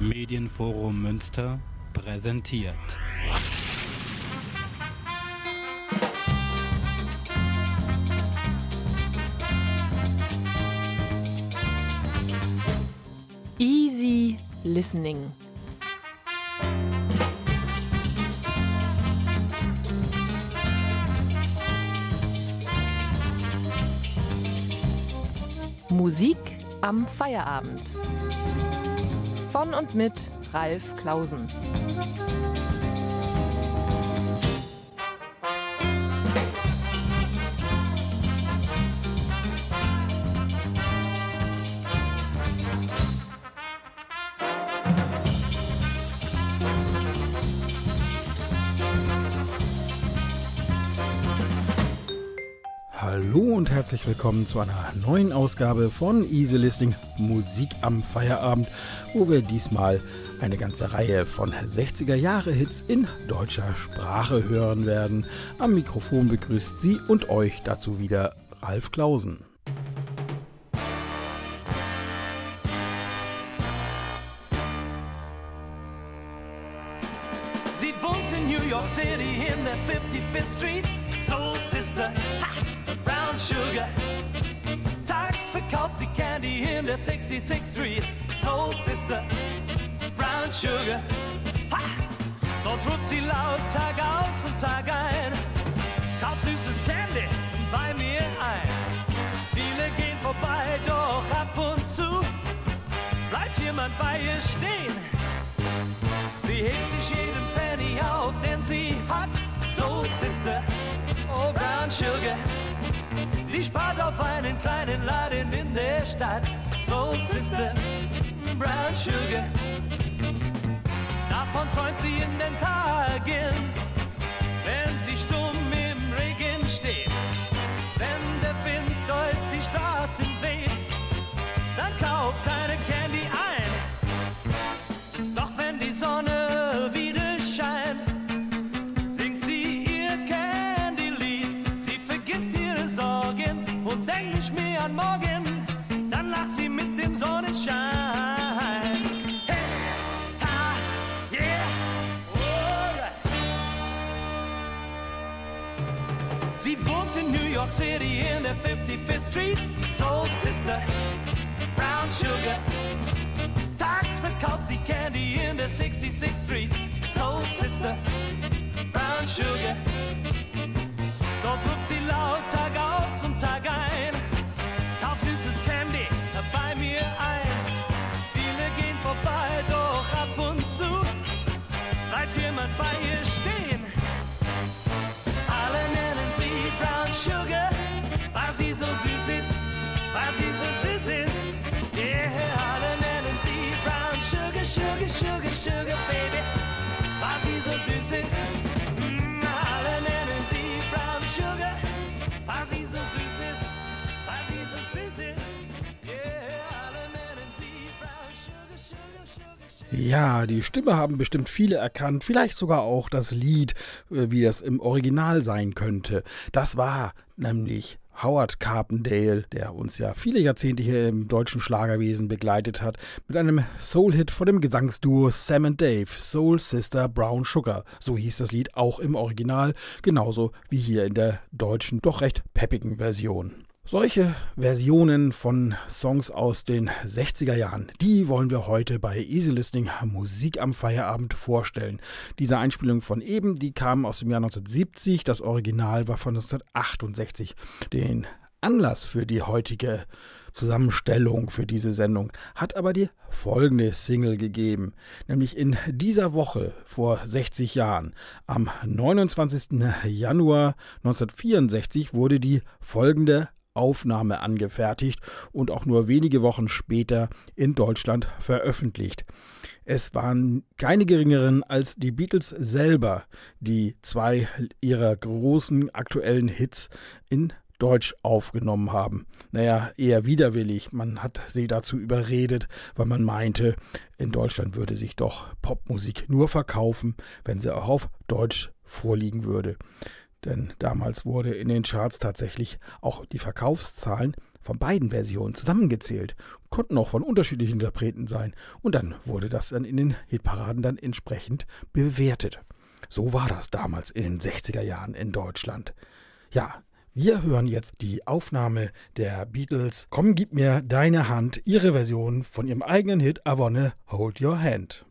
Medienforum Münster präsentiert. Easy Listening. Musik am Feierabend. Von und mit Ralf Klausen. Hallo und herzlich willkommen zu einer neuen Ausgabe von Easy Listening Musik am Feierabend, wo wir diesmal eine ganze Reihe von 60er Jahre Hits in deutscher Sprache hören werden. Am Mikrofon begrüßt Sie und euch dazu wieder Ralf Klausen. Sie wohnt in New York City in der 55th Street. Soul Sister, ha, Brown Sugar. Tags verkauft sie Candy in der 66th Street. Bleibt jemand bei ihr stehen. Sie hebt sich jeden Penny auf, denn sie hat Soul Sister, oh Brown Sugar. Sie spart auf einen kleinen Laden in der Stadt, Soul Sister, Brown Sugar. Davon träumt sie in den Tagen, wenn sie stumm im Regen steht. Wenn der Wind durch die Straßen an morgen. Dann lacht sie mit dem Sonnenschein. Alright. Sie wohnt in New York City in der 55th Street. Soul Sister, Brown Sugar. Tags verkauft sie Candy in der 66th Street. Soul Sister, Brown Sugar. Dort ruft sie laut Tag aus und Tag ein. Ja, die Stimme haben bestimmt viele erkannt, vielleicht sogar auch das Lied, äh, wie das im Original sein könnte. Das war nämlich Howard Carpendale, der uns ja viele Jahrzehnte hier im deutschen Schlagerwesen begleitet hat, mit einem Soul-Hit von dem Gesangsduo Sam and Dave, Soul Sister Brown Sugar. So hieß das Lied auch im Original, genauso wie hier in der deutschen, doch recht peppigen Version. Solche Versionen von Songs aus den 60er Jahren, die wollen wir heute bei Easy Listening Musik am Feierabend vorstellen. Diese Einspielung von eben, die kam aus dem Jahr 1970, das Original war von 1968. Den Anlass für die heutige Zusammenstellung für diese Sendung hat aber die folgende Single gegeben, nämlich in dieser Woche vor 60 Jahren, am 29. Januar 1964 wurde die folgende Aufnahme angefertigt und auch nur wenige Wochen später in Deutschland veröffentlicht. Es waren keine geringeren als die Beatles selber, die zwei ihrer großen aktuellen Hits in Deutsch aufgenommen haben. Naja, eher widerwillig. Man hat sie dazu überredet, weil man meinte, in Deutschland würde sich doch Popmusik nur verkaufen, wenn sie auch auf Deutsch vorliegen würde. Denn damals wurde in den Charts tatsächlich auch die Verkaufszahlen von beiden Versionen zusammengezählt, konnten auch von unterschiedlichen Interpreten sein und dann wurde das dann in den Hitparaden dann entsprechend bewertet. So war das damals in den 60er Jahren in Deutschland. Ja, wir hören jetzt die Aufnahme der Beatles Komm, gib mir deine Hand, ihre Version von ihrem eigenen Hit I Wanna Hold Your Hand.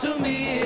Komm zu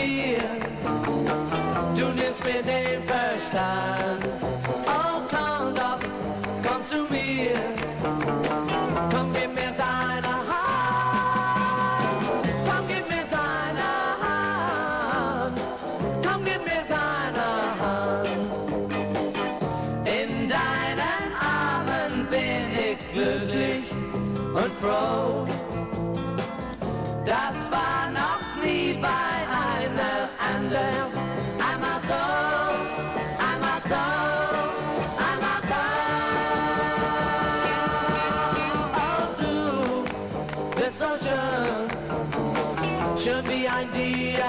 mir. Du nimmst mir den Verstand. Oh, komm doch, komm zu mir. Bist so schön, schön wie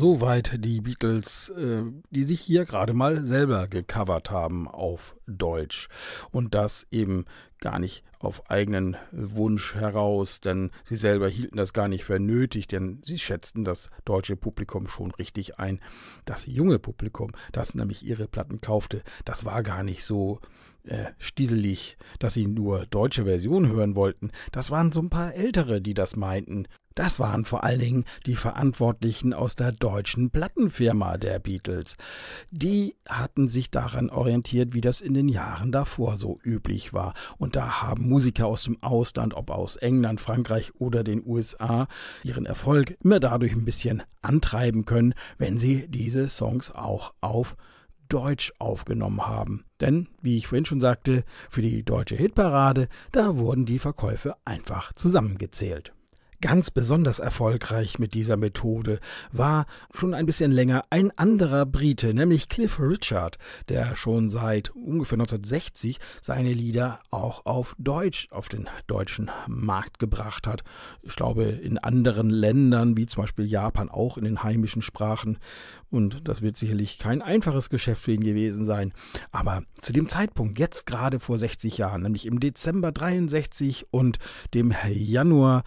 soweit die Beatles, äh, die sich hier gerade mal selber gecovert haben auf Deutsch. Und das eben gar nicht auf eigenen Wunsch heraus, denn sie selber hielten das gar nicht für nötig, denn sie schätzten das deutsche Publikum schon richtig ein. Das junge Publikum, das nämlich ihre Platten kaufte, das war gar nicht so äh, stieselig, dass sie nur deutsche Version hören wollten. Das waren so ein paar Ältere, die das meinten. Das waren vor allen Dingen die Verantwortlichen aus der deutschen Plattenfirma der Beatles. Die hatten sich daran orientiert, wie das in den Jahren davor so üblich war. Und da haben Musiker aus dem Ausland, ob aus England, Frankreich oder den USA, ihren Erfolg immer dadurch ein bisschen antreiben können, wenn sie diese Songs auch auf Deutsch aufgenommen haben. Denn, wie ich vorhin schon sagte, für die deutsche Hitparade, da wurden die Verkäufe einfach zusammengezählt. Ganz besonders erfolgreich mit dieser Methode war schon ein bisschen länger ein anderer Brite, nämlich Cliff Richard, der schon seit ungefähr 1960 seine Lieder auch auf Deutsch auf den deutschen Markt gebracht hat. Ich glaube, in anderen Ländern, wie zum Beispiel Japan, auch in den heimischen Sprachen. Und das wird sicherlich kein einfaches Geschäft für ihn gewesen sein. Aber zu dem Zeitpunkt, jetzt gerade vor 60 Jahren, nämlich im Dezember 63 und dem Januar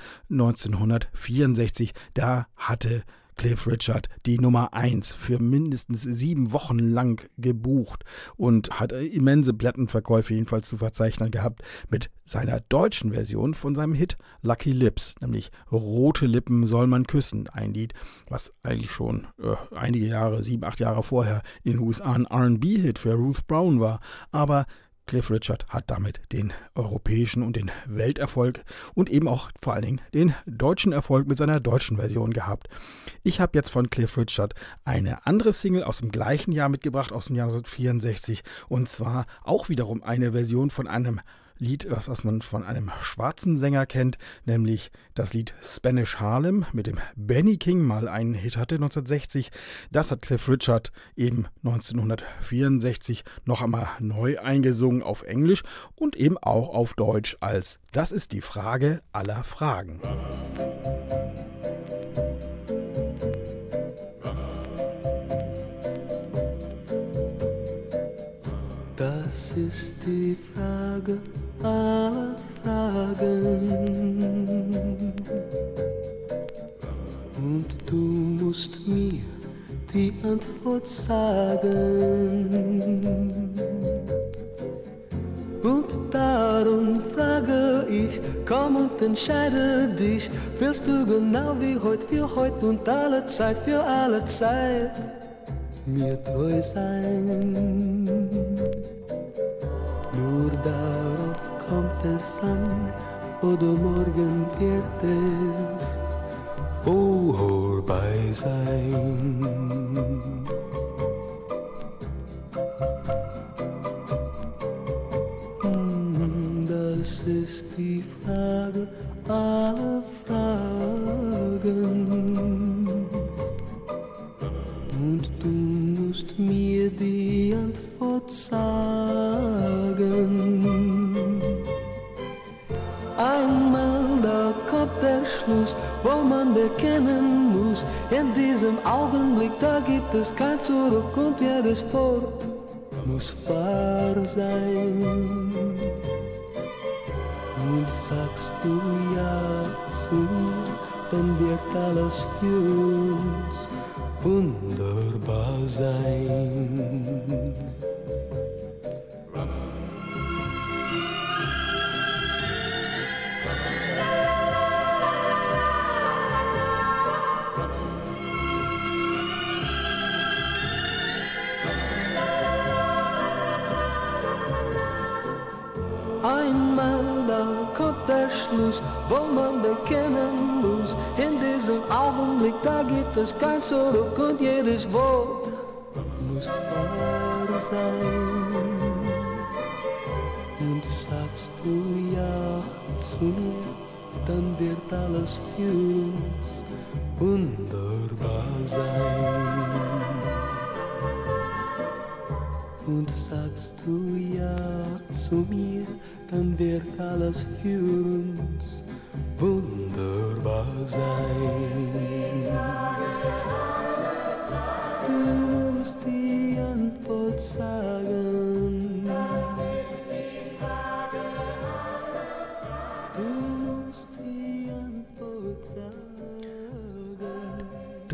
1964, da hatte Cliff Richard die Nummer 1 für mindestens sieben Wochen lang gebucht und hat immense Plattenverkäufe jedenfalls zu verzeichnen gehabt mit seiner deutschen Version von seinem Hit Lucky Lips, nämlich Rote Lippen soll man küssen. Ein Lied, was eigentlich schon äh, einige Jahre, sieben, acht Jahre vorher in den USA ein RB-Hit für Ruth Brown war. Aber Cliff Richard hat damit den europäischen und den Welterfolg und eben auch vor allen Dingen den deutschen Erfolg mit seiner deutschen Version gehabt. Ich habe jetzt von Cliff Richard eine andere Single aus dem gleichen Jahr mitgebracht, aus dem Jahr 1964, und zwar auch wiederum eine Version von einem Lied, was man von einem schwarzen Sänger kennt, nämlich das Lied Spanish Harlem mit dem Benny King mal einen Hit hatte 1960. Das hat Cliff Richard eben 1964 noch einmal neu eingesungen auf Englisch und eben auch auf Deutsch als Das ist die Frage aller Fragen. Die Antwort sagen. Und darum frage ich, komm und entscheide dich. Willst du genau wie heute, für heute und alle Zeit, für alle Zeit mir treu sein? Nur darauf kommt es an, oder morgen wird es vorbei sein. Hm,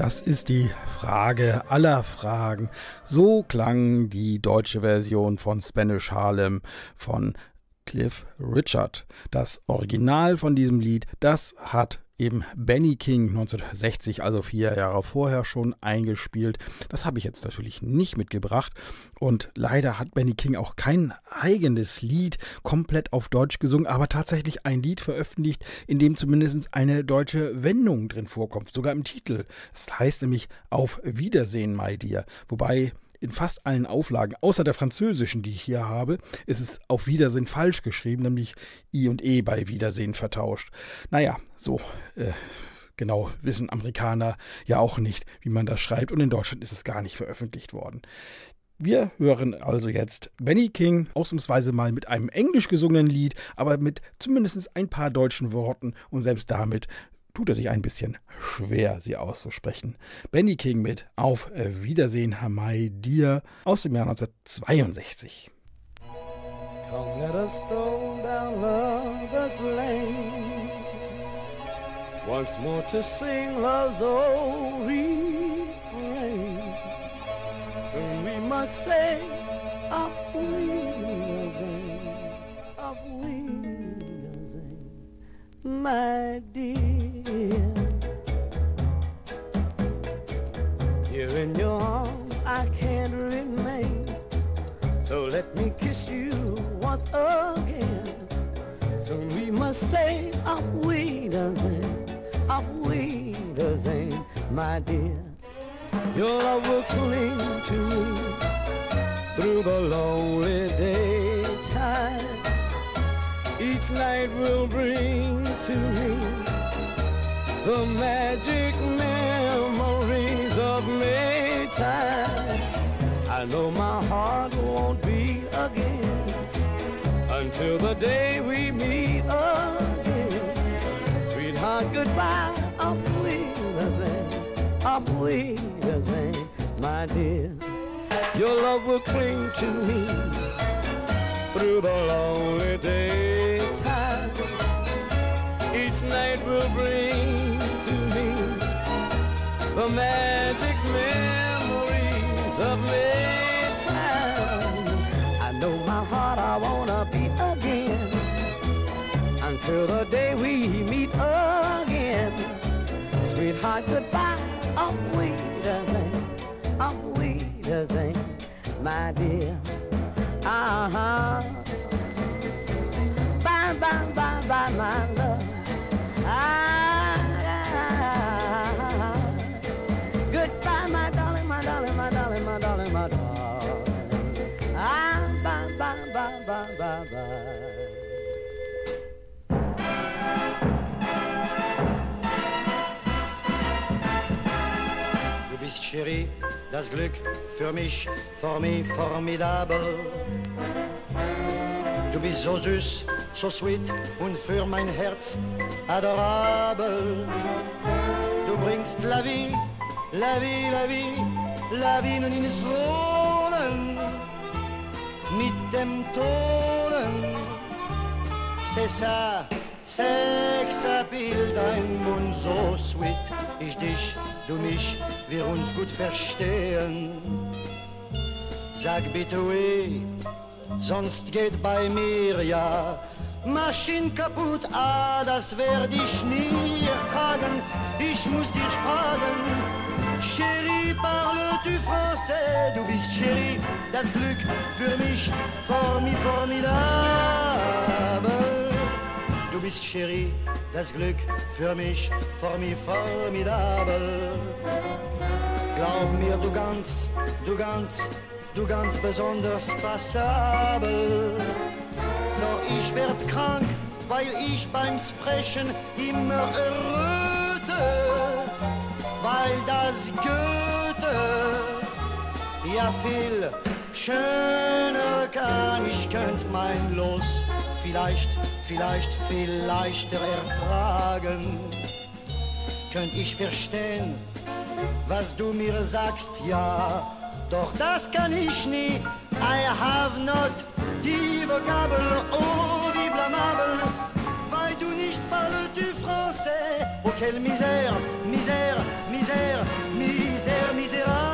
Das ist die Frage aller Fragen. So klang die deutsche Version von Spanish Harlem von Cliff Richard. Das Original von diesem Lied, das hat eben Benny King 1960, also vier Jahre vorher schon eingespielt. Das habe ich jetzt natürlich nicht mitgebracht. Und leider hat Benny King auch kein eigenes Lied komplett auf Deutsch gesungen, aber tatsächlich ein Lied veröffentlicht, in dem zumindest eine deutsche Wendung drin vorkommt, sogar im Titel. Es heißt nämlich Auf Wiedersehen, my dear. Wobei in fast allen Auflagen, außer der französischen, die ich hier habe, ist es auf Wiedersehen falsch geschrieben, nämlich I und E bei Wiedersehen vertauscht. Naja, so äh, genau wissen Amerikaner ja auch nicht, wie man das schreibt und in Deutschland ist es gar nicht veröffentlicht worden. Wir hören also jetzt Benny King ausnahmsweise mal mit einem englisch gesungenen Lied, aber mit zumindest ein paar deutschen Worten und selbst damit tut er sich ein bisschen schwer, sie auszusprechen. Benny King mit Auf Wiedersehen, My Dear aus dem Jahr 1962. Come, let us stroll down lover's lane. Once more to sing love's old refrain. Soon we must say, Auf Wiedersehen, Auf Wiedersehen, my dear. Here in your arms I can't remain. So let me kiss you once again. Soon we must say Auf Wiedersehen, Auf Wiedersehen, my dear. Your love will cling to me through the lonely daytime. each night will bring to me the magic memories of Maytime. I know my heart won't beat again until the day we meet again. Sweetheart, goodbye, auf Wiedersehen, auf Wiedersehen, my dear. Your love will cling to me through the lonely daytime. Each night will bring the magic memories of Maytime. I know my heart I wanna beat again until the day we meet again. Sweetheart, goodbye, auf Wiedersehen, auf Wiedersehen, my dear. Uh-huh. Bye, bye, bye, bye, my love. Ah, Chérie, das Glück für mich, für mich formidabel. Du bist so süß, so sweet und für mein Herz adorabel. Du bringst la vie, la vie, la vie, la vie nun ins Wohnen mit dem Tonen. C'est ça, Sex Bild, dein Mund so sweet. Ich dich, du mich, wir uns gut verstehen. Sag bitte oui, sonst geht bei mir ja Maschin kaputt, ah, das werd ich nie ertragen. Ich muss dich fragen, Chérie, parles-tu français? Du bist Chérie, das Glück für mich, formi formidable. Du bist Chérie, das Glück für mich, formi formidable. Glaub mir, du ganz, du ganz, du ganz besonders passabel. Doch ich werd krank, weil ich beim Sprechen immer erröte, weil das Goethe ja viel schöner kann. Ich könnt mein Los vielleicht, vielleicht viel leichter ertragen. Könnt ich verstehen, was du mir sagst, ja, doch das kann ich nie. I have not die Vokabel, oh, wie blamable, weil du nicht parles du français. Oh, quelle misère, misère, misère, misère, misérable.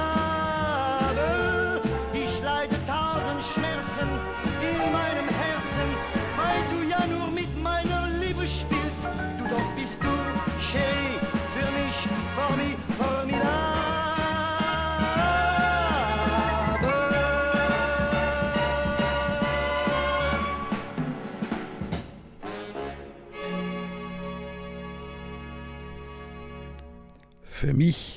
Für mich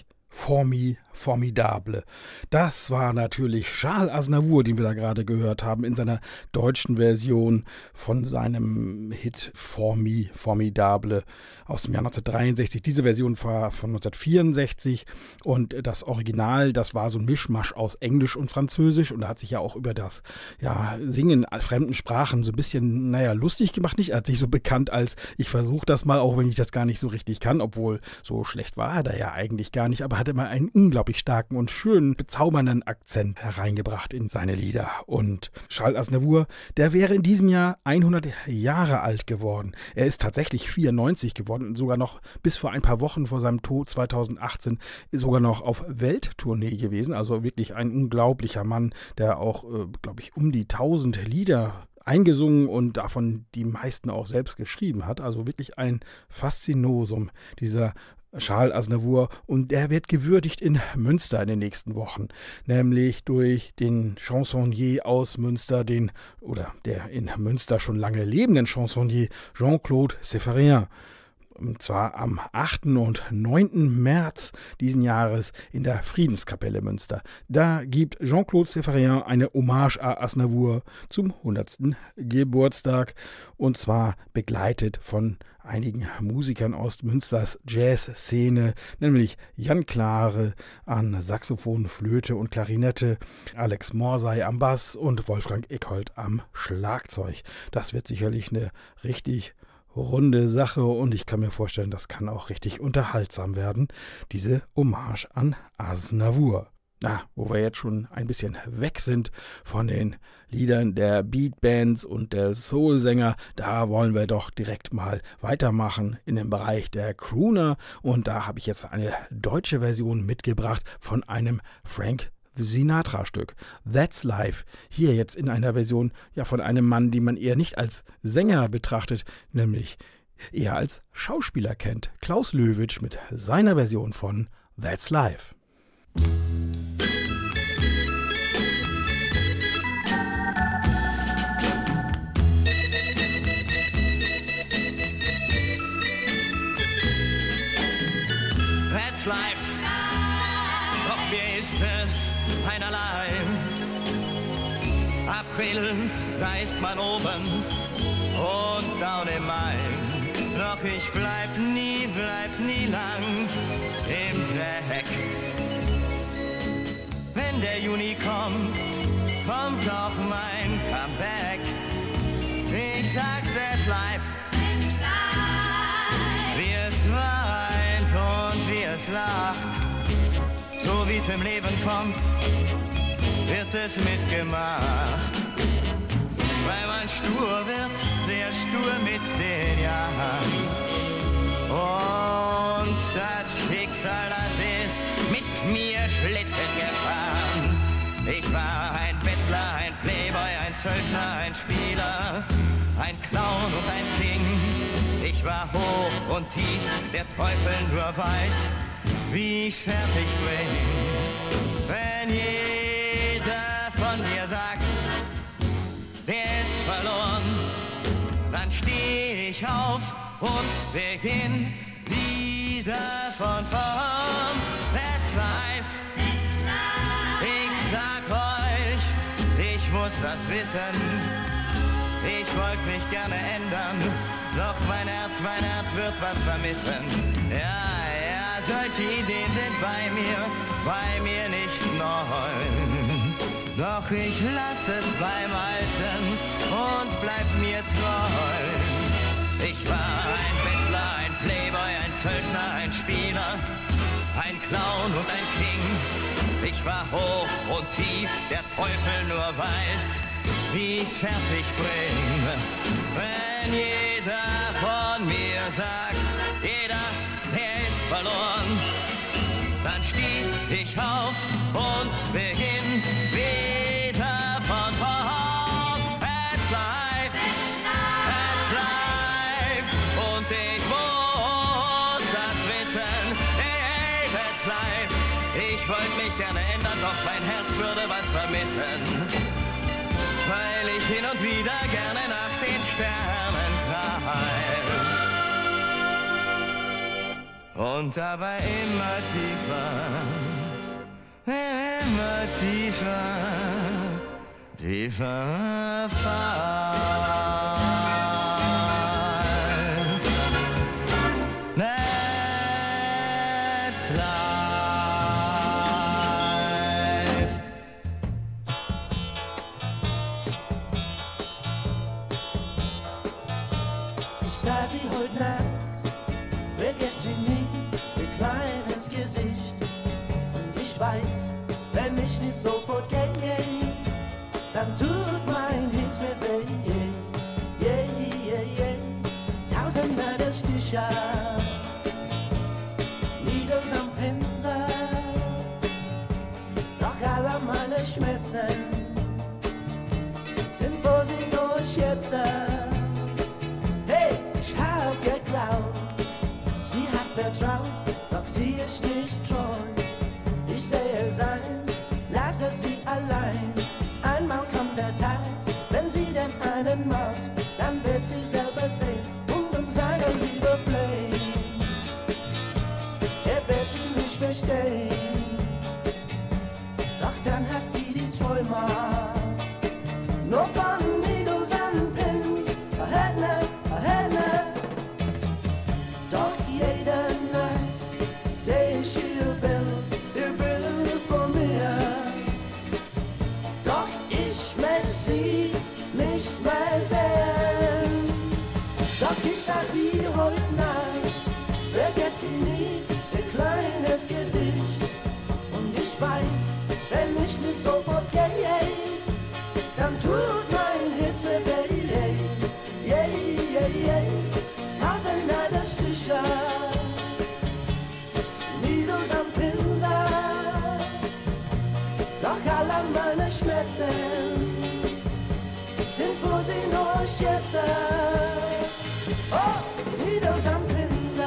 Formidable. Das war natürlich Charles Aznavour, den wir da gerade gehört haben, in seiner deutschen Version von seinem Hit Formi Formidable aus dem Jahr 1963. Diese Version war von 1964 und das Original, das war so ein Mischmasch aus Englisch und Französisch und da hat sich ja auch über das ja, Singen fremden Sprachen so ein bisschen, naja, lustig gemacht. Nicht, hat sich so bekannt als ich versuche das mal, auch wenn ich das gar nicht so richtig kann, obwohl so schlecht war er da ja eigentlich gar nicht, aber hat immer einen unglaublich starken und schönen, bezaubernden Akzent hereingebracht in seine Lieder. Und Charles Aznavour, der wäre in diesem Jahr 100 Jahre alt geworden. Er ist tatsächlich 94 geworden und sogar noch bis vor ein paar Wochen vor seinem Tod 2018 sogar noch auf Welttournee gewesen. Also wirklich ein unglaublicher Mann, der auch, äh, glaube ich, um die 1000 Lieder eingesungen und davon die meisten auch selbst geschrieben hat. Also wirklich ein Faszinosum, dieser Charles Aznavour und der wird gewürdigt in Münster in den nächsten Wochen, nämlich durch den Chansonnier aus Münster, den oder der in Münster schon lange lebenden Chansonnier Jean-Claude Sefferien. Und zwar am 8. und 9. März diesen Jahres in der Friedenskapelle Münster. Da gibt Jean-Claude Seferien eine Hommage à Asnavour zum 100. Geburtstag und zwar begleitet von einigen Musikern aus Münsters Jazzszene, nämlich Jan Klare an Saxophon, Flöte und Klarinette, Alex Morsey am Bass und Wolfgang Eckhold am Schlagzeug. Das wird sicherlich eine richtig runde Sache. Und ich kann mir vorstellen, das kann auch richtig unterhaltsam werden, diese Hommage an Asnavour. Na, wo wir jetzt schon ein bisschen weg sind von den Liedern der Beatbands und der Soulsänger, da wollen wir doch direkt mal weitermachen in dem Bereich der Crooner. Und da habe ich jetzt eine deutsche Version mitgebracht von einem Frank Sinatra-Stück. That's Life. Hier jetzt in einer Version ja von einem Mann, den man eher nicht als Sänger betrachtet, nämlich eher als Schauspieler kennt. Klaus Löwitsch mit seiner Version von That's Life. April, da ist man oben und down im Mai. Doch ich bleib nie, bleib nie lang im Dreck. Wenn der Juni kommt, kommt auch mein Comeback. Ich sag's jetzt live. Wie es weint und wie es lacht, so wie's im Leben kommt, wird es mitgemacht. Stur wird, sehr stur mit den Jahren. Und das Schicksal, das ist mit mir Schlitten gefahren. Ich war ein Bettler, ein Playboy, ein Söldner, ein Spieler, ein Clown und ein King. Ich war hoch und tief, der Teufel nur weiß, wie ich's fertig bring. Wenn jeder dann steh ich auf und beginn wieder von vorn. That's life. Ich sag euch, ich muss das wissen. Ich wollte mich gerne ändern, doch mein Herz, mein Herz wird was vermissen. Ja, ja, solche Ideen sind bei mir, bei mir nicht neu. Doch ich lass es beim Alten und bleib mir treu. Ich war ein Bettler, ein Playboy, ein Söldner, ein Spieler, ein Clown und ein King. Ich war hoch und tief, der Teufel nur weiß, wie ich's fertig bring. Wenn jeder von mir sagt, jeder, der ist verloren, dann steh ich auf und beginn Und dabei immer tiefer, immer tiefer, tiefer fall. Tut mein Herz mir weh. Yeah, yeah, yeah. Tausender der Stiche, Needles am Pinsel, doch alle meine Schmerzen sind wo sie nur schätzen. Hey, ich hab geglaubt, sie hat vertraut, doch sie ist nicht treu. Ich sehe es ein, lasse sie allein. Einmal kommt der sind, wo sie nur schätzen. Oh, Nidos am Pinsel,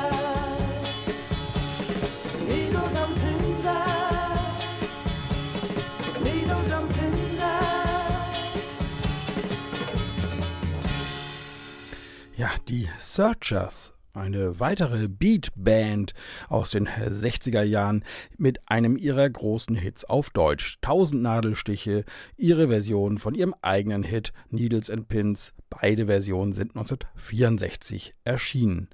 Nidos am Ja, die Searchers. Eine weitere Beat-Band aus den 60er Jahren mit einem ihrer großen Hits auf Deutsch. Tausend Nadelstiche, ihre Version von ihrem eigenen Hit Needles and Pins. Beide Versionen sind 1964 erschienen.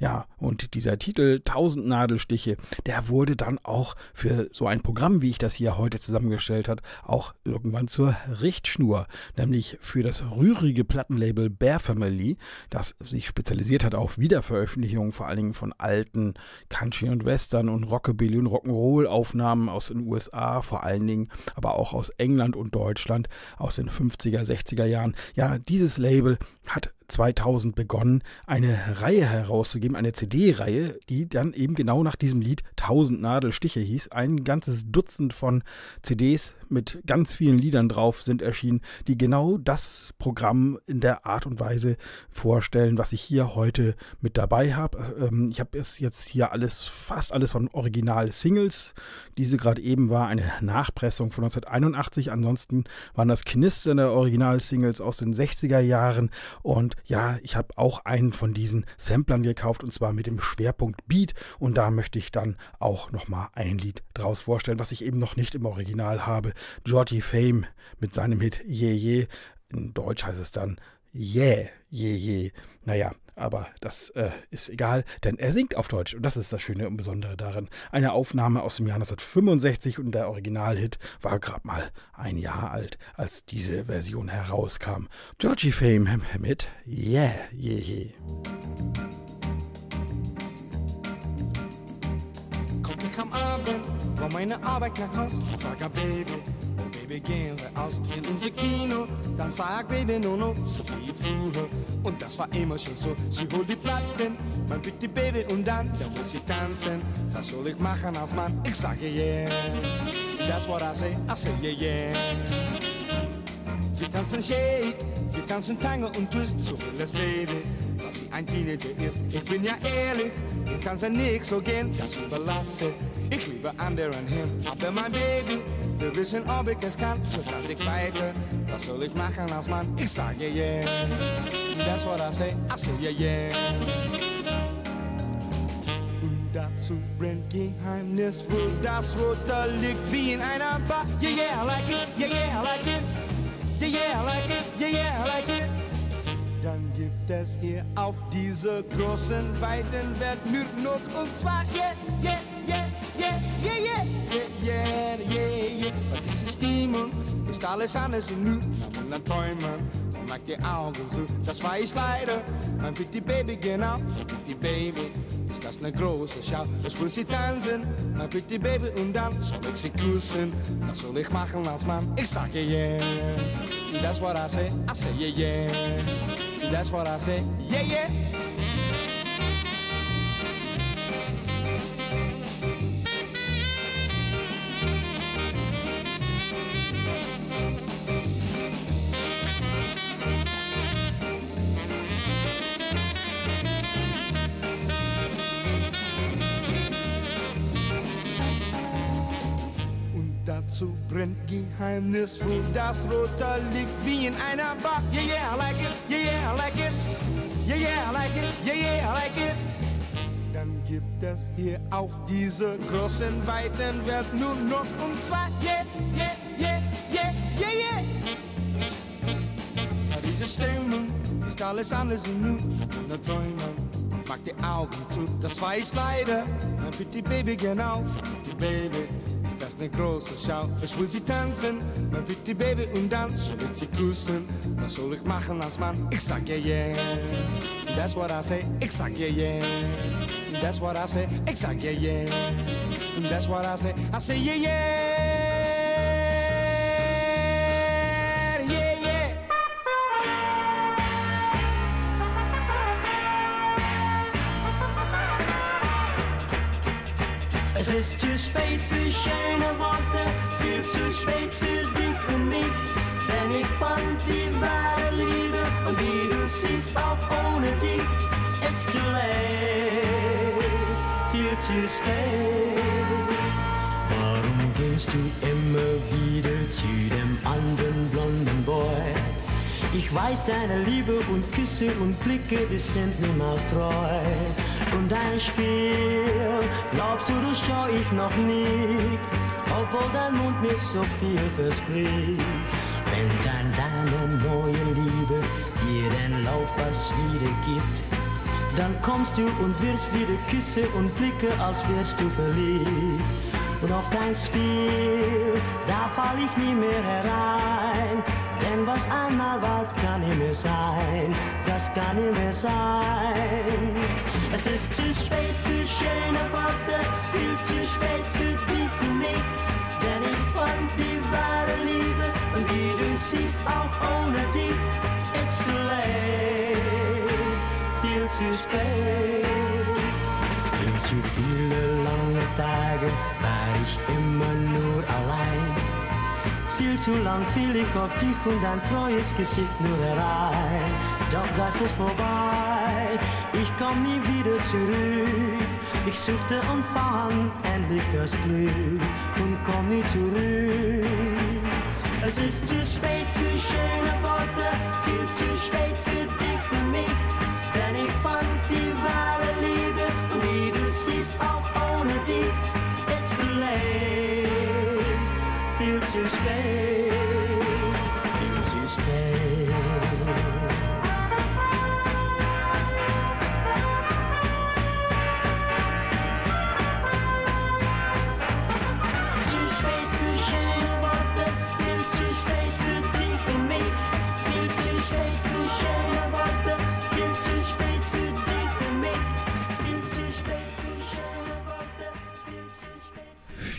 Ja, und dieser Titel Tausend Nadelstiche, der wurde dann auch für so ein Programm, wie ich das hier heute zusammengestellt hat, auch irgendwann zur Richtschnur, nämlich für das rührige Plattenlabel Bear Family, das sich spezialisiert hat auf Wiederveröffentlichungen vor allen Dingen von alten Country und Western und Rockabilly und Rock'n'Roll Aufnahmen aus den USA, vor allen Dingen, aber auch aus England und Deutschland aus den 50er, 60er Jahren. Ja, dieses Label hat 2000 begonnen, eine Reihe herauszugeben, eine CD-Reihe, die dann eben genau nach diesem Lied 1000 Nadelstiche hieß. Ein ganzes Dutzend von CDs mit ganz vielen Liedern drauf sind erschienen, die genau das Programm in der Art und Weise vorstellen, was ich hier heute mit dabei habe. Ähm, ich habe jetzt hier alles, fast alles von Original-Singles. Diese gerade eben war eine Nachpressung von 1981. Ansonsten waren das knisternde Original-Singles aus den 60er Jahren und ja, ich habe auch einen von diesen Samplern gekauft und zwar mit dem Schwerpunkt Beat und da möchte ich dann auch nochmal ein Lied draus vorstellen, was ich eben noch nicht im Original habe. Georgie Fame mit seinem Hit Yeah Yeah. In Deutsch heißt es dann Yeah, yeah, yeah. Naja, aber das äh, ist egal, denn er singt auf Deutsch und das ist das Schöne und Besondere daran. Eine Aufnahme aus dem Jahr 1965 und der Originalhit war gerade mal ein Jahr alt, als diese Version herauskam. Georgie Fame mit Yeah, yeah, yeah. Ich am Abend von meiner Arbeit nach Haus und frag Baby, oh Baby, gehen wir aus in unser Kino. Dann sag Baby nur noch so wie früher. Und das war immer schon so. Sie holt die Platten, man bietet die Baby und dann, da muss sie tanzen. Was soll ich machen als Mann? Ich sage yeah. That's what I say, I say yeah, yeah. Wir tanzen Shake, wir tanzen Tango und Twist, so will das Baby, ein Teenager ist. Ich bin ja ehrlich, ich kann sie nix so gehen, das überlasse. Ich liebe anderen hin, aber mein Baby, wir wissen, ob ich es kann, so tanze ich weiter. Was soll ich machen als Mann? Ich sage yeah, that's what I say, I say yeah, yeah. Und dazu brennt geheimnisvoll das rote Licht wie in einer Bar. Yeah, yeah, I like it, yeah, yeah, I like it. Yeah, yeah, I like it, yeah, yeah, I like it. Dann gibt es hier auf dieser großen, weiten Welt nur noch und zwar yeah, yeah, yeah, yeah, yeah, yeah, yeah, yeah, yeah, yeah. Bei dieser Stimmung ist alles anders und nu, na man träumen und macht die Augen zu. Das war ich leider, mein Pretty Baby, genau, mein Pretty Baby. Ist das eine große Schau? Das will sie tanzen, mein Pretty Baby, und dann soll ich sie küssen. Was soll ich machen als Mann? Ich sage yeah. That's what I say, I say yeah, yeah. That's what I say, yeah, yeah. Brennt geheimnisvoll das rote Licht wie in einer Bar. Yeah, yeah, I like it, yeah, yeah, I like it. Yeah, yeah, I like it, yeah, yeah, I like it. Dann gibt es hier auf dieser großen, weiten Welt nur noch und zwar yeah, yeah, yeah, yeah, yeah, yeah. Diese Stimmung ist alles anders nun nur träumen und mag die Augen zu. Das weiß leider mein Pretty Baby genau, Pretty Baby. Das eine große Schau? Ich will sie tanzen, mein Pretty Baby und dann soll ich sie küssen. Was soll ich machen als Mann? Ich sag yeah, yeah. That's what I say, ich sag yeah, yeah. That's what I say, ich sag yeah, yeah. That's what I say, I say yeah. Yeah, ist zu spät für schöne Worte, viel zu spät für dich und mich. Denn ich fand die wahre Liebe Und wie du siehst, auch ohne dich, it's too late, viel zu spät. Warum gehst du immer wieder zu dem anderen blonden Boy? Ich weiß, deine Liebe und Küsse und Blicke, die sind niemals treu. Und dein Spiel, glaubst du, das schau ich noch nicht, obwohl dein Mund mir so viel verspricht. Wenn dann deine neue Liebe dir den Laufpass wieder gibt, dann kommst du und wirst wieder Küsse und Blicke, als wärst du verliebt. Und auf dein Spiel, da fall ich nie mehr herein. Denn was einmal war, kann nicht mehr sein. Das kann nicht mehr sein. Es ist zu spät für schöne Worte, viel zu spät für dich und mich. Denn ich fand die wahre Liebe und wie du siehst, auch ohne dich, it's too late, viel zu spät. Viel zu viele lange Tage war ich immer nur allein. Viel zu lang fiel ich auf dich und dein treues Gesicht nur herein. Doch das ist vorbei, ich komm nie wieder zurück. Ich suchte und fand endlich das Glück und komm nie zurück. Es ist zu spät für schöne Worte, viel zu spät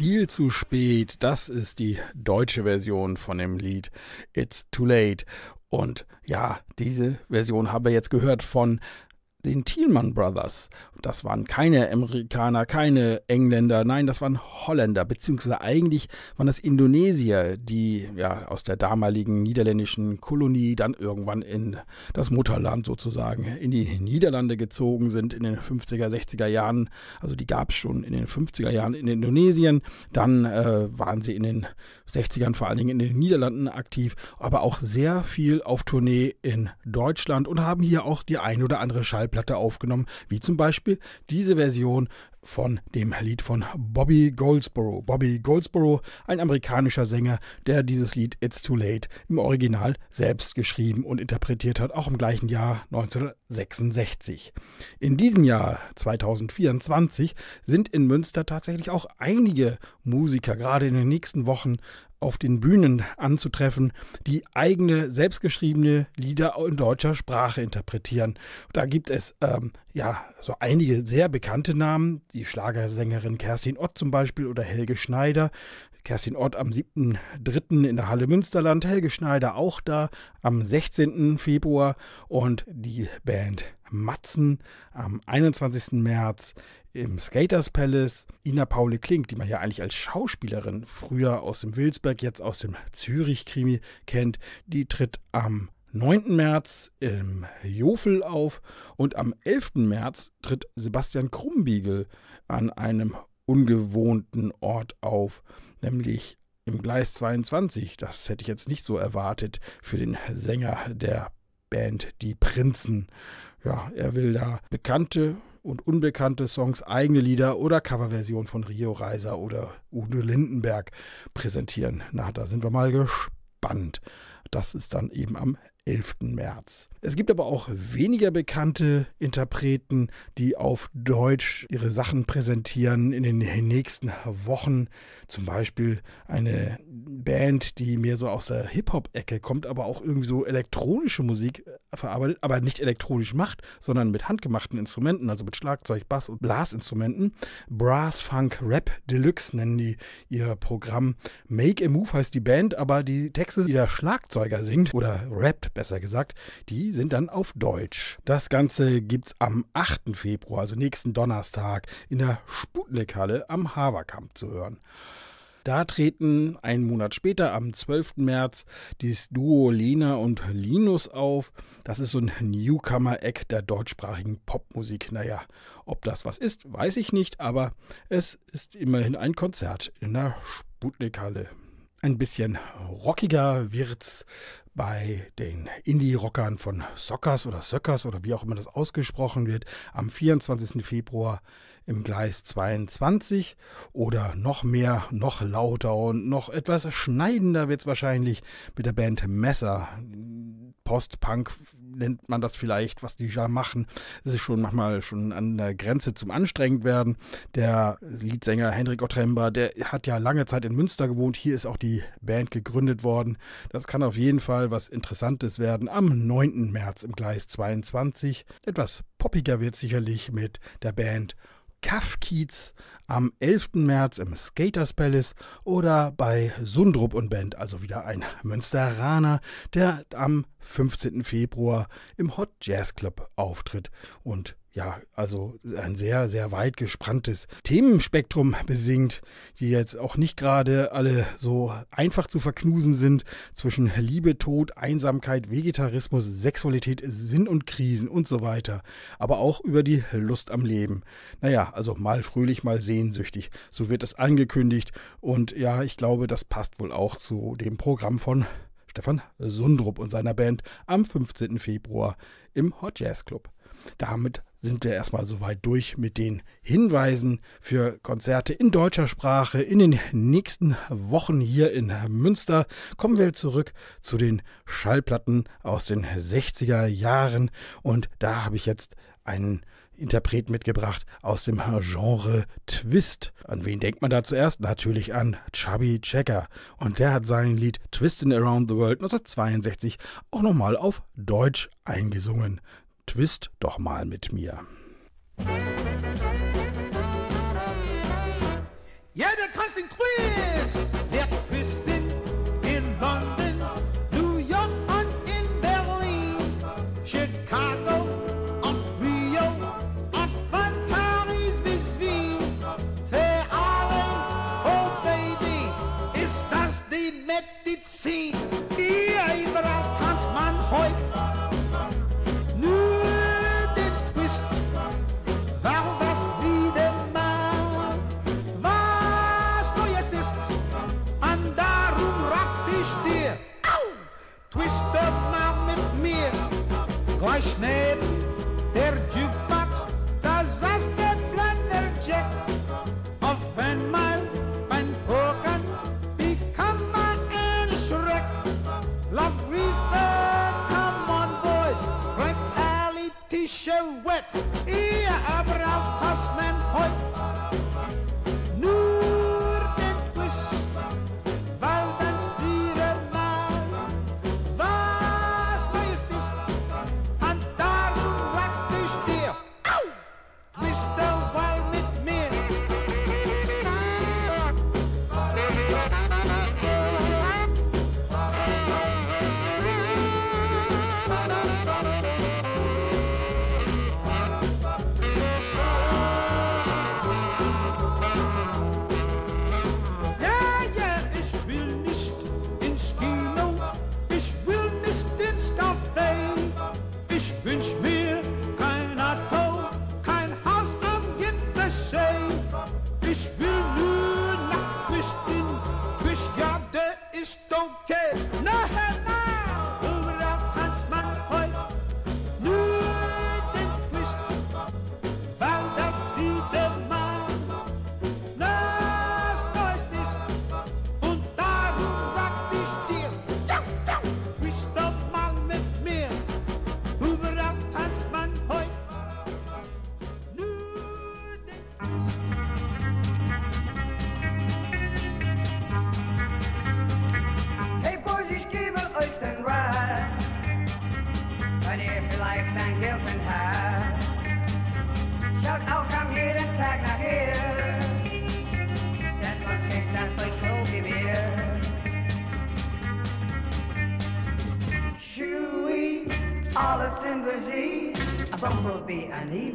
Viel zu spät, das ist die deutsche Version von dem Lied It's Too Late. Und ja, diese Version haben wir jetzt gehört von den Thielmann Brothers. Das waren keine Amerikaner, keine Engländer, nein, das waren Holländer, beziehungsweise eigentlich waren das Indonesier, die ja aus der damaligen niederländischen Kolonie dann irgendwann in das Mutterland sozusagen in die Niederlande gezogen sind in den 50er, 60er Jahren. Also die gab es schon in den 50er Jahren in Indonesien. Dann äh, waren sie in den 60ern vor allen Dingen in den Niederlanden aktiv, aber auch sehr viel auf Tournee in Deutschland und haben hier auch die ein oder andere Schallplatte aufgenommen, wie zum Beispiel diese Version von dem Lied von Bobby Goldsboro. Bobby Goldsboro, ein amerikanischer Sänger, der dieses Lied It's Too Late im Original selbst geschrieben und interpretiert hat, auch im gleichen Jahr 1966. In diesem Jahr 2024 sind in Münster tatsächlich auch einige Musiker gerade in den nächsten Wochen auf den Bühnen anzutreffen, die eigene selbstgeschriebene Lieder in deutscher Sprache interpretieren. Da gibt es ähm, ja so einige sehr bekannte Namen, die Schlagersängerin Kerstin Ott zum Beispiel oder Helge Schneider. Kerstin Ott am 7.3. in der Halle Münsterland, Helge Schneider auch da am 16. Februar und die Band Matzen am 21. März im Skaters Palace. Ina Paule Klink, die man ja eigentlich als Schauspielerin früher aus dem Wilsberg, jetzt aus dem Zürich-Krimi kennt, die tritt am 9. März im Jofel auf und am 11. März tritt Sebastian Krumbiegel an einem ungewohnten Ort auf, nämlich im Gleis 22. Das hätte ich jetzt nicht so erwartet für den Sänger der Band Die Prinzen. Ja, er will da bekannte und unbekannte Songs, eigene Lieder oder Coverversion von Rio Reiser oder Udo Lindenberg präsentieren. Na, da sind wir mal gespannt. Das ist dann eben am 11. März. Es gibt aber auch weniger bekannte Interpreten, die auf Deutsch ihre Sachen präsentieren in den nächsten Wochen. Zum Beispiel eine Band, die mehr so aus der Hip-Hop-Ecke kommt, aber auch irgendwie so elektronische Musik verarbeitet, aber nicht elektronisch macht, sondern mit handgemachten Instrumenten, also mit Schlagzeug, Bass und Blasinstrumenten. Brass Funk Rap Deluxe nennen die ihr Programm. Make a Move heißt die Band, aber die Texte, die der Schlagzeuger singt oder rappt, besser gesagt, die sind dann auf Deutsch. Das Ganze gibt's am 8. Februar, also nächsten Donnerstag, in der Sputnikhalle am Haverkamp zu hören. Da treten einen Monat später, am 12. März, dieses Duo Lena und Linus auf. Das ist so ein Newcomer-Eck der deutschsprachigen Popmusik. Naja, ob das was ist, weiß ich nicht, aber es ist immerhin ein Konzert in der Sputnikhalle. Ein bisschen rockiger wird's bei den Indie-Rockern von Sockers oder Söckers oder wie auch immer das ausgesprochen wird. Am 24. Februar im Gleis 22 oder noch mehr, noch lauter und noch etwas schneidender wird es wahrscheinlich mit der Band Messer. Post-Punk nennt man das vielleicht, was die da machen. Es ist schon manchmal schon an der Grenze zum anstrengend werden. Der Leadsänger Hendrik Otremba, der hat ja lange Zeit in Münster gewohnt. Hier ist auch die Band gegründet worden. Das kann auf jeden Fall was Interessantes werden. Am 9. März im Gleis 22. Etwas poppiger wird sicherlich mit der Band Kafkiez am 11. März im Skaters Palace oder bei Sundrup und Band, also wieder ein Münsteraner, der am 15. Februar im Hot Jazz Club auftritt und ja, also ein sehr, sehr weit gespanntes Themenspektrum besingt, die jetzt auch nicht gerade alle so einfach zu verknusen sind zwischen Liebe, Tod, Einsamkeit, Vegetarismus, Sexualität, Sinn und Krisen und so weiter, aber auch über die Lust am Leben. Naja, also mal fröhlich, mal sehnsüchtig, so wird es angekündigt und ja, ich glaube, das passt wohl auch zu dem Programm von Stefan Sundrup und seiner Band am 15. Februar im Hot Jazz Club. Damit sind wir erstmal soweit durch mit den Hinweisen für Konzerte in deutscher Sprache. In den nächsten Wochen hier in Münster kommen wir zurück zu den Schallplatten aus den 60er Jahren. Und da habe ich jetzt einen Interpret mitgebracht aus dem Genre Twist. An wen denkt man da zuerst? Natürlich an Chubby Checker. Und der hat sein Lied Twistin' Around the World 1962 auch nochmal auf Deutsch eingesungen. Twist doch mal mit mir. Ja, der kannst den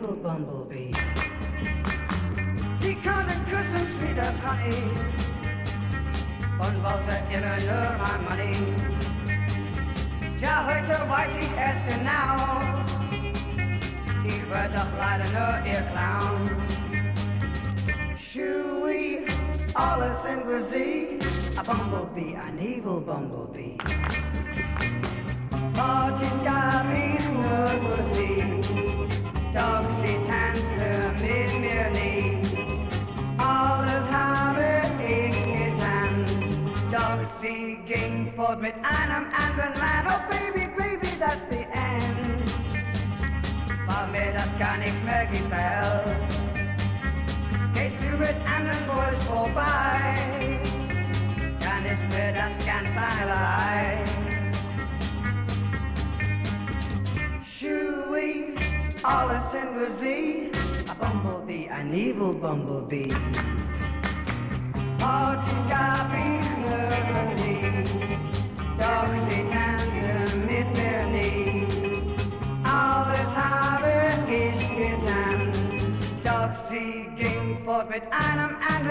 evil bumblebee. Sie kann küssen, sweet as honey. und wollte immer nur mein Money. Ja, heute weiß ich es genau. Ich war doch leider nur ihr Clown. Shui, alles wir sie. A bumblebee, an evil bumblebee. Partys gab ich gar nicht mehr gefällt. Gehst du mit anderen Boys vorbei, dann ist mir das ganz einerlei. Shui, alles sind wir sie, a bumblebee, an evil bumblebee. Partys gab ich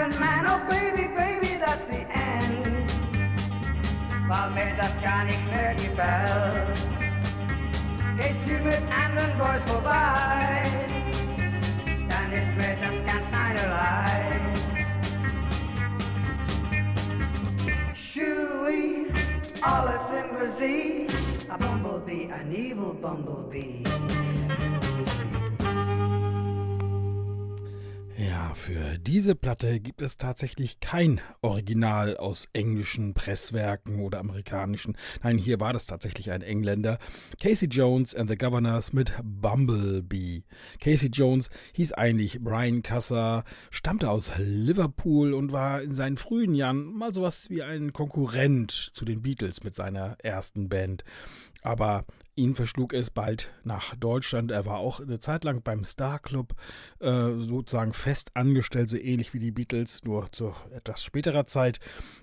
anderen Mann. Oh baby, baby, that's the end. Weil mir das gar nicht mehr gefällt. Gehst du mit anderen Boys vorbei, dann ist mir das ganz einerlei. Shui, alles wir sie, a bumblebee, an evil bumblebee. Für diese Platte gibt es tatsächlich kein Original aus englischen Presswerken oder amerikanischen. Nein, hier war das tatsächlich ein Engländer. Casey Jones and the Governors mit Bumblebee. Casey Jones hieß eigentlich Brian Cusser, stammte aus Liverpool und war in seinen frühen Jahren mal sowas wie ein Konkurrent zu den Beatles mit seiner ersten Band. Aber Ihn verschlug es bald nach Deutschland. Er war auch eine Zeit lang beim Star Club äh, sozusagen fest angestellt, so ähnlich wie die Beatles, nur zu etwas späterer Zeit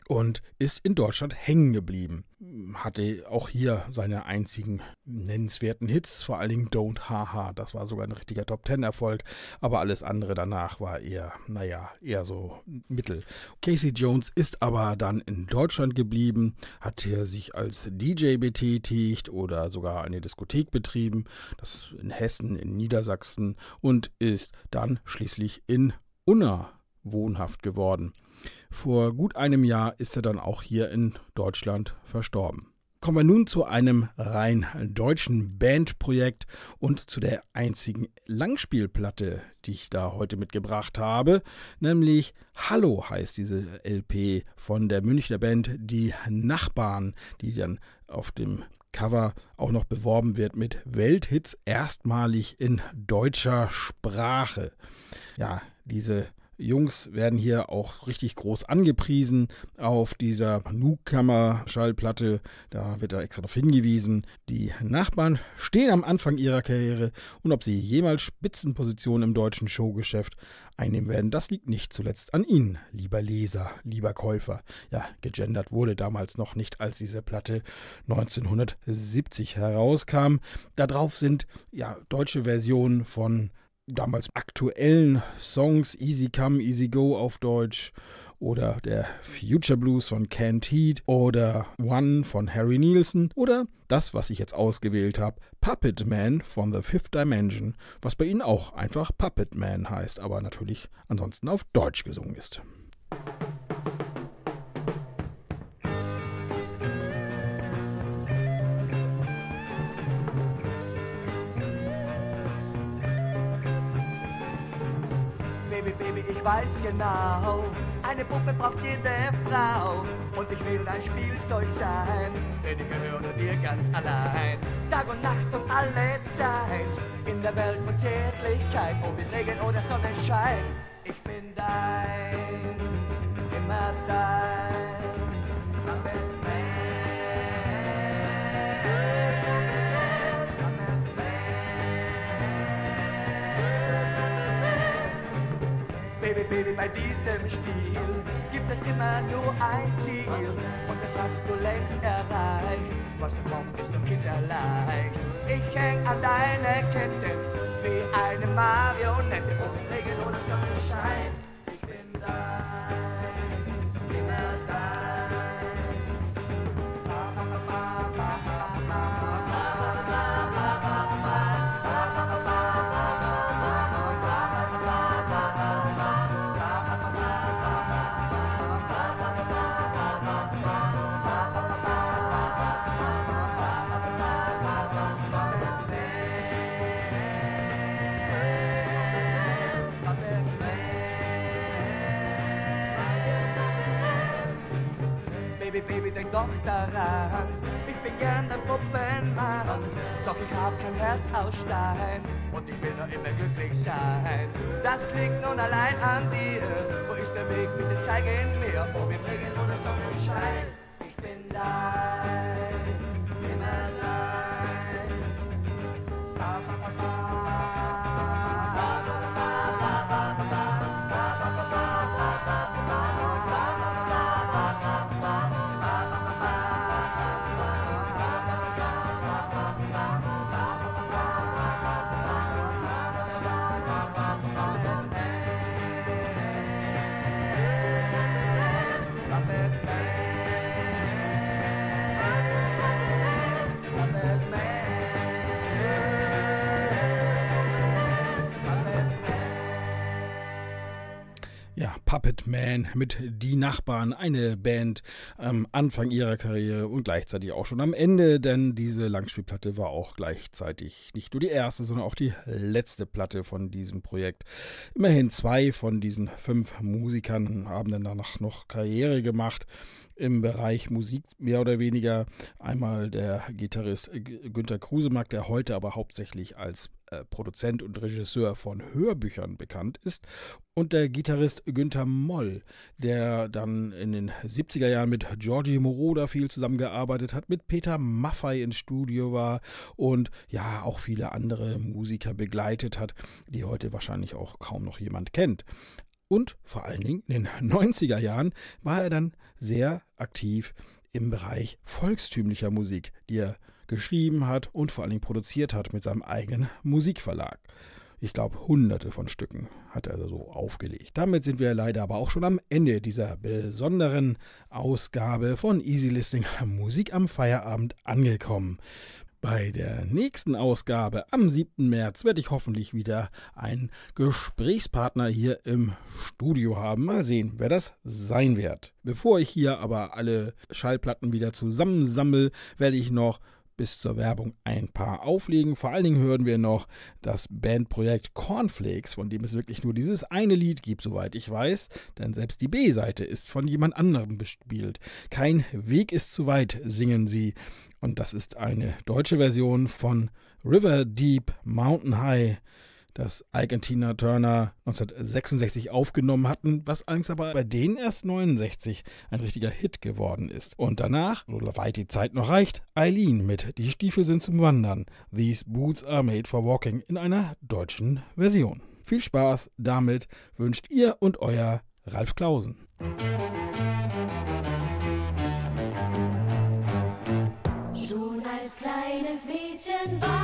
und ist in Deutschland hängen geblieben. Hatte auch hier seine einzigen nennenswerten Hits, vor allen Dingen Don't Haha. Das war sogar ein richtiger Top Ten Erfolg, aber alles andere danach war eher, naja, eher so mittel. Casey Jones ist aber dann in Deutschland geblieben, hat hier sich als DJ betätigt oder sogar eine Diskothek betrieben, das in Hessen, in Niedersachsen und ist dann schließlich in Unna wohnhaft geworden. Vor gut einem Jahr ist er dann auch hier in Deutschland verstorben. Kommen wir nun zu einem rein deutschen Bandprojekt und zu der einzigen Langspielplatte, die ich da heute mitgebracht habe, nämlich Hallo heißt diese LP von der Münchner Band Die Nachbarn, die dann auf dem Cover auch noch beworben wird mit Welthits erstmalig in deutscher Sprache. Ja, diese Jungs werden hier auch richtig groß angepriesen auf dieser Newcomer-Schallplatte. Da wird da extra darauf hingewiesen. Die Nachbarn stehen am Anfang ihrer Karriere und ob sie jemals Spitzenpositionen im deutschen Showgeschäft einnehmen werden, das liegt nicht zuletzt an Ihnen, lieber Leser, lieber Käufer. Ja, gegendert wurde damals noch nicht, als diese Platte 1970 herauskam. Darauf sind ja deutsche Versionen von damals aktuellen Songs Easy Come, Easy Go auf Deutsch oder der Future Blues von Kent Heat oder One von Harry Nielsen oder das, was ich jetzt ausgewählt habe, Puppet Man von The Fifth Dimension, was bei ihnen auch einfach Puppet Man heißt, aber natürlich ansonsten auf Deutsch gesungen ist. Ich weiß genau, eine Puppe braucht jede Frau. Und ich will dein Spielzeug sein, denn ich gehöre dir ganz allein. Tag und Nacht und alle Zeit, in der Welt von Zärtlichkeit, ob in Regen oder Sonnenschein. Ich bin dein, immer dein. Bei diesem Spiel gibt es immer nur ein Ziel und das hast du längst erreicht. Was kommt, ist nur kinderleicht. Ich häng an deine Kette wie eine Marionette, ob Regen oder Sonnenschein. Daran. Ich bin gern der Puppenmann, doch ich hab kein Herz aus Stein. Und ich will nur immer glücklich sein. Das liegt nun allein an dir. Wo ist der Weg, bitte zeige ihn mir. Wir bringen nur das Sonnenschein. Ja, Puppet Man mit Die Nachbarn, eine Band am Anfang ihrer Karriere und gleichzeitig auch schon am Ende, denn diese Langspielplatte war auch gleichzeitig nicht nur die erste, sondern auch die letzte Platte von diesem Projekt. Immerhin zwei von diesen fünf Musikern haben dann danach noch Karriere gemacht im Bereich Musik mehr oder weniger. Einmal der Gitarrist Günter Krusemark, der heute aber hauptsächlich als äh, Produzent und Regisseur von Hörbüchern bekannt ist, und der Gitarrist Günther Moll, der dann in den 70er Jahren mit Georgie Moroder viel zusammengearbeitet hat, mit Peter Maffei ins Studio war und ja auch viele andere Musiker begleitet hat, die heute wahrscheinlich auch kaum noch jemand kennt. Und vor allen Dingen in den 90er Jahren war er dann sehr aktiv im Bereich volkstümlicher Musik, die er geschrieben hat und vor allen Dingen produziert hat mit seinem eigenen Musikverlag. Ich glaube, hunderte von Stücken hat er so aufgelegt. Damit sind wir leider aber auch schon am Ende dieser besonderen Ausgabe von Easy Listening Musik am Feierabend angekommen. Bei der nächsten Ausgabe am 7. März werde ich hoffentlich wieder einen Gesprächspartner hier im Studio haben. Mal sehen, wer das sein wird. Bevor ich hier aber alle Schallplatten wieder zusammensammle, werde ich noch bis zur Werbung ein paar auflegen. Vor allen Dingen hören wir noch das Bandprojekt Cornflakes, von dem es wirklich nur dieses eine Lied gibt, soweit ich weiß, denn selbst die B-Seite ist von jemand anderem bespielt. Kein Weg ist zu weit, singen sie. Und das ist eine deutsche Version von River Deep Mountain High das Ike und Tina Turner 1966 aufgenommen hatten, was allerdings aber bei denen erst 69 ein richtiger Hit geworden ist. Und danach, so weit die Zeit noch reicht, Eileen mit Die Stiefel sind zum Wandern. These Boots are made for walking in einer deutschen Version. Viel Spaß damit wünscht ihr und euer Ralf Klausen. Schon als kleines Mädchen war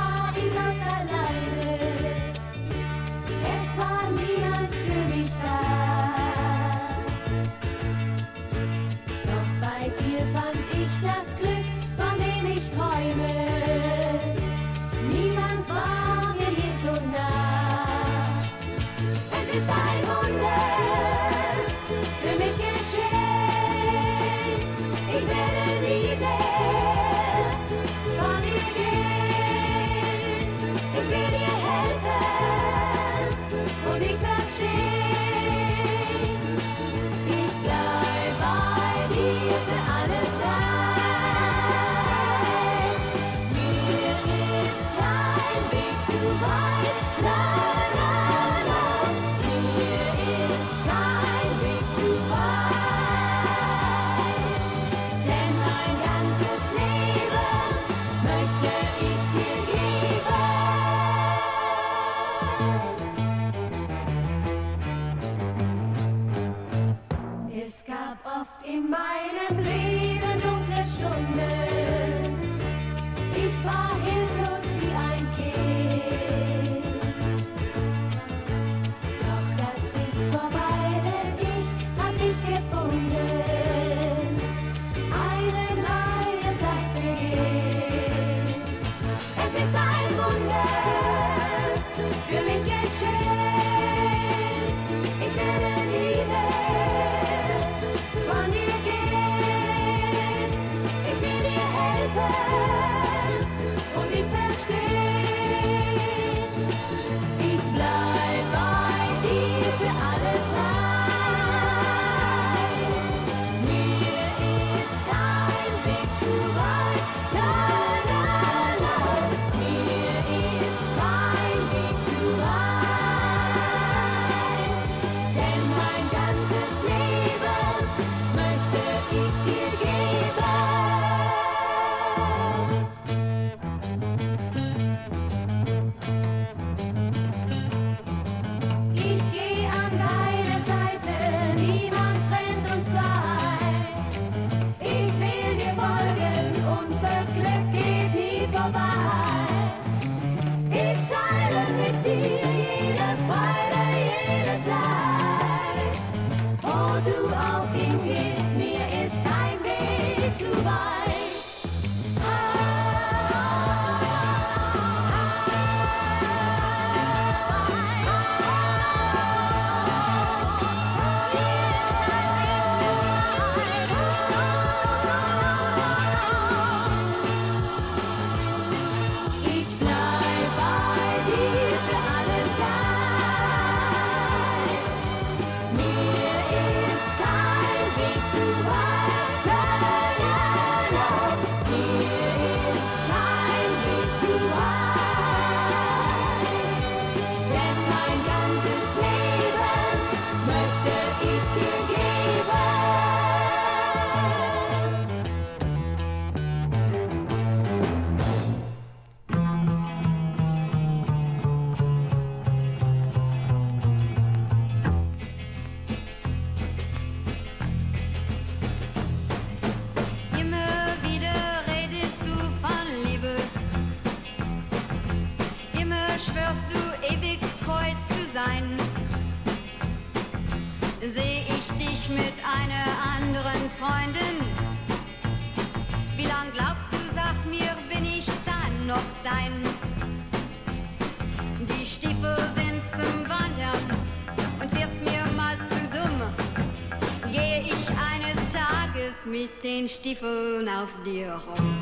den Stiefeln auf dir rum.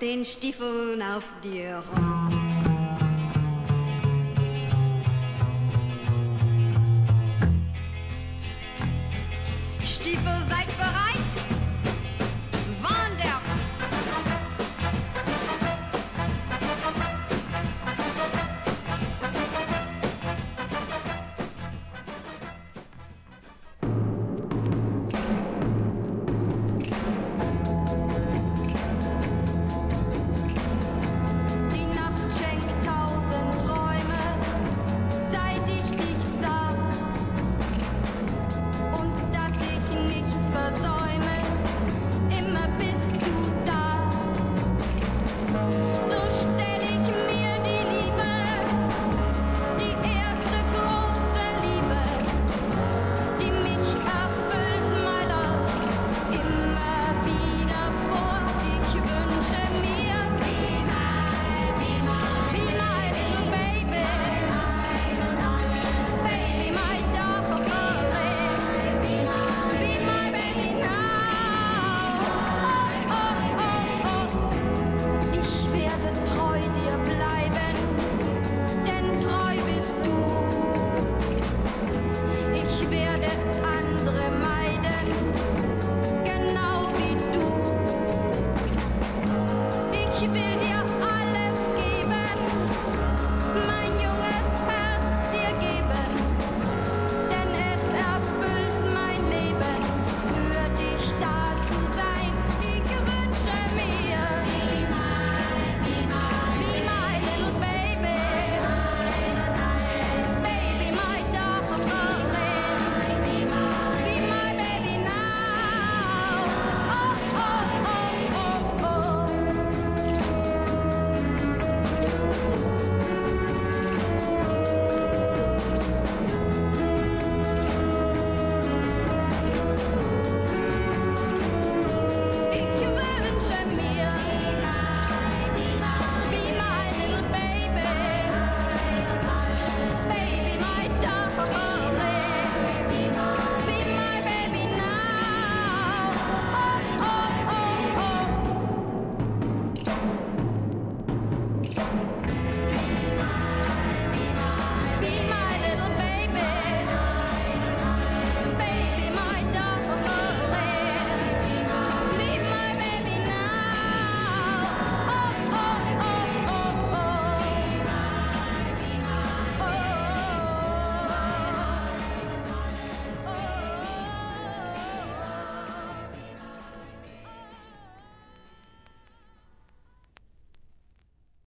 den Stiefeln auf dir. Rolle.